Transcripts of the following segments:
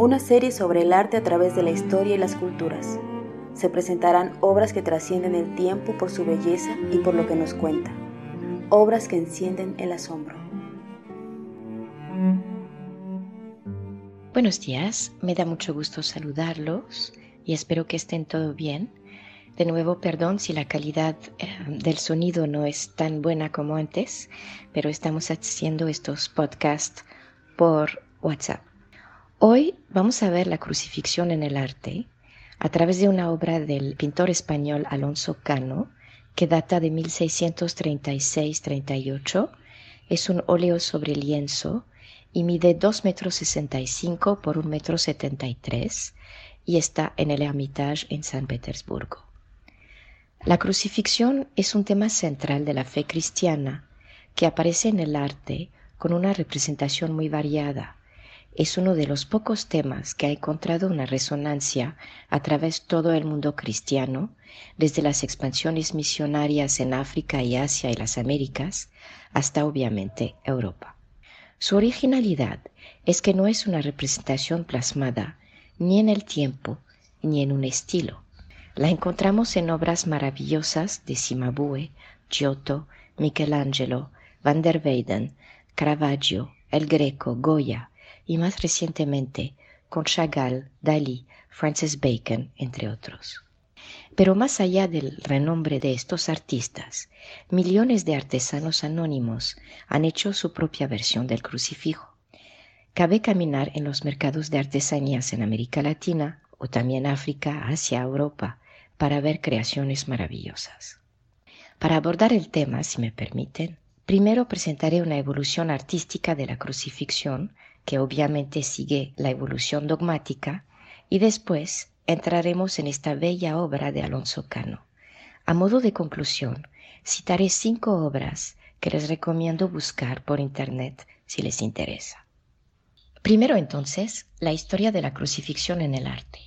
Una serie sobre el arte a través de la historia y las culturas. Se presentarán obras que trascienden el tiempo por su belleza y por lo que nos cuenta. Obras que encienden el asombro. Buenos días, me da mucho gusto saludarlos y espero que estén todo bien. De nuevo, perdón si la calidad eh, del sonido no es tan buena como antes, pero estamos haciendo estos podcasts por WhatsApp. Hoy vamos a ver la crucifixión en el arte a través de una obra del pintor español Alonso Cano, que data de 1636-38. Es un óleo sobre lienzo y mide 2 metros 65 por 1 metro 73 y está en el Hermitage en San Petersburgo. La crucifixión es un tema central de la fe cristiana que aparece en el arte con una representación muy variada es uno de los pocos temas que ha encontrado una resonancia a través todo el mundo cristiano, desde las expansiones misionarias en África y Asia y las Américas, hasta obviamente Europa. Su originalidad es que no es una representación plasmada ni en el tiempo ni en un estilo. La encontramos en obras maravillosas de Cimabue, Giotto, Michelangelo, Van der Weyden, Caravaggio, El Greco, Goya, y más recientemente con Chagall, Dalí, Francis Bacon, entre otros. Pero más allá del renombre de estos artistas, millones de artesanos anónimos han hecho su propia versión del crucifijo. Cabe caminar en los mercados de artesanías en América Latina o también África, Asia, Europa, para ver creaciones maravillosas. Para abordar el tema, si me permiten, primero presentaré una evolución artística de la crucifixión que obviamente sigue la evolución dogmática, y después entraremos en esta bella obra de Alonso Cano. A modo de conclusión, citaré cinco obras que les recomiendo buscar por Internet si les interesa. Primero entonces, la historia de la crucifixión en el arte.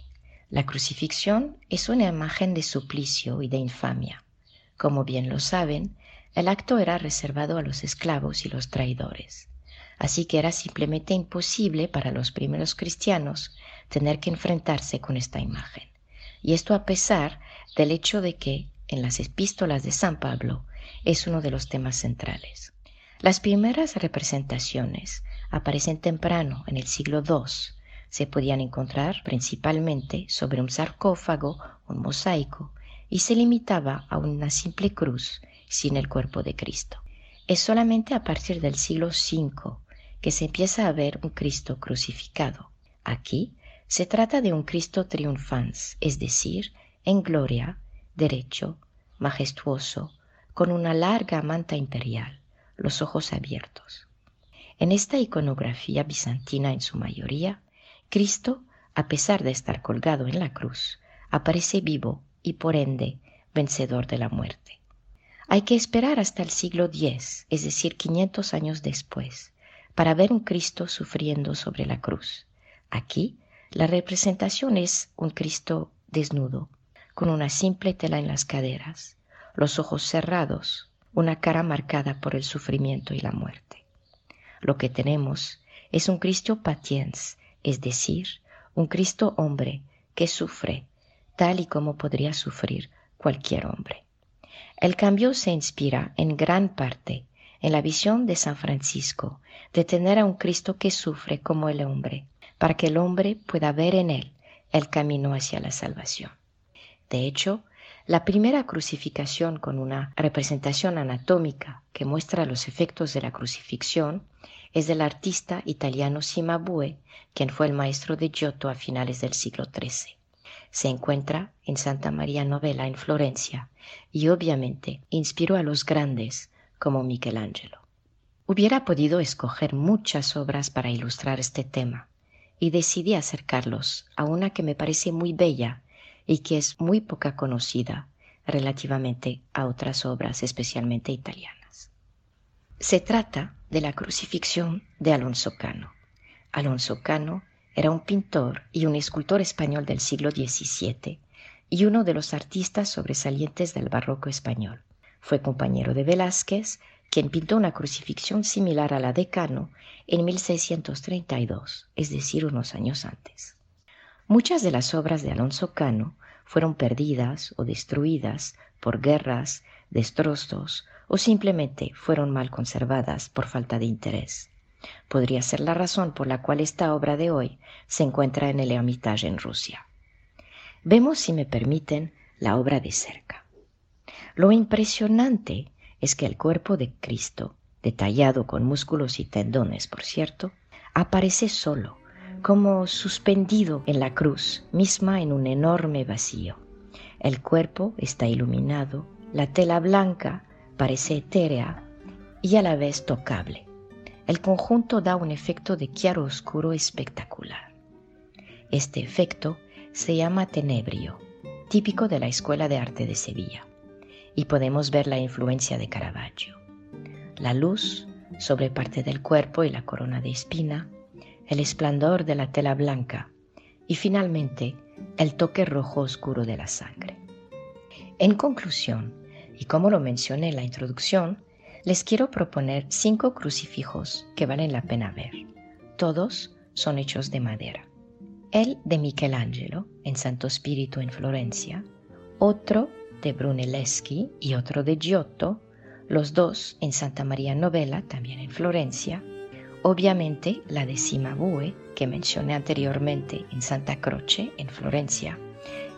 La crucifixión es una imagen de suplicio y de infamia. Como bien lo saben, el acto era reservado a los esclavos y los traidores así que era simplemente imposible para los primeros cristianos tener que enfrentarse con esta imagen. Y esto a pesar del hecho de que en las epístolas de San Pablo es uno de los temas centrales. Las primeras representaciones aparecen temprano, en el siglo II. Se podían encontrar principalmente sobre un sarcófago, un mosaico, y se limitaba a una simple cruz sin el cuerpo de Cristo. Es solamente a partir del siglo V que se empieza a ver un Cristo crucificado. Aquí se trata de un Cristo triunfans, es decir, en gloria, derecho, majestuoso, con una larga manta imperial, los ojos abiertos. En esta iconografía bizantina en su mayoría, Cristo, a pesar de estar colgado en la cruz, aparece vivo y por ende vencedor de la muerte. Hay que esperar hasta el siglo X, es decir, 500 años después, para ver un Cristo sufriendo sobre la cruz. Aquí la representación es un Cristo desnudo, con una simple tela en las caderas, los ojos cerrados, una cara marcada por el sufrimiento y la muerte. Lo que tenemos es un Cristo patiens, es decir, un Cristo hombre que sufre tal y como podría sufrir cualquier hombre. El cambio se inspira en gran parte en la visión de San Francisco de tener a un Cristo que sufre como el hombre, para que el hombre pueda ver en él el camino hacia la salvación. De hecho, la primera crucificación con una representación anatómica que muestra los efectos de la crucifixión es del artista italiano Cimabue, quien fue el maestro de Giotto a finales del siglo XIII. Se encuentra en Santa María Novella en Florencia y obviamente inspiró a los grandes como Michelangelo. Hubiera podido escoger muchas obras para ilustrar este tema y decidí acercarlos a una que me parece muy bella y que es muy poca conocida relativamente a otras obras especialmente italianas. Se trata de la crucifixión de Alonso Cano. Alonso Cano era un pintor y un escultor español del siglo XVII y uno de los artistas sobresalientes del barroco español. Fue compañero de Velázquez, quien pintó una crucifixión similar a la de Cano en 1632, es decir, unos años antes. Muchas de las obras de Alonso Cano fueron perdidas o destruidas por guerras, destrozos o simplemente fueron mal conservadas por falta de interés. Podría ser la razón por la cual esta obra de hoy se encuentra en el Hermitage en Rusia. Vemos, si me permiten, la obra de cerca. Lo impresionante es que el cuerpo de Cristo, detallado con músculos y tendones, por cierto, aparece solo, como suspendido en la cruz misma en un enorme vacío. El cuerpo está iluminado, la tela blanca parece etérea y a la vez tocable. El conjunto da un efecto de chiaro oscuro espectacular. Este efecto se llama tenebrio, típico de la Escuela de Arte de Sevilla, y podemos ver la influencia de Caravaggio. La luz sobre parte del cuerpo y la corona de espina, el esplendor de la tela blanca y finalmente el toque rojo oscuro de la sangre. En conclusión, y como lo mencioné en la introducción, les quiero proponer cinco crucifijos que valen la pena ver. Todos son hechos de madera. El de Michelangelo en Santo Spirito en Florencia, otro de Brunelleschi y otro de Giotto, los dos en Santa María Novella, también en Florencia, obviamente la de Cimabue, que mencioné anteriormente en Santa Croce, en Florencia,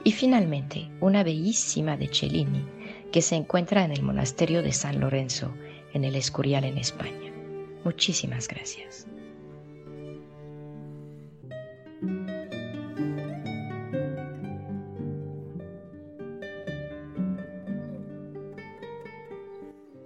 y finalmente una bellísima de Cellini, que se encuentra en el monasterio de San Lorenzo, en el Escurial en España. Muchísimas gracias.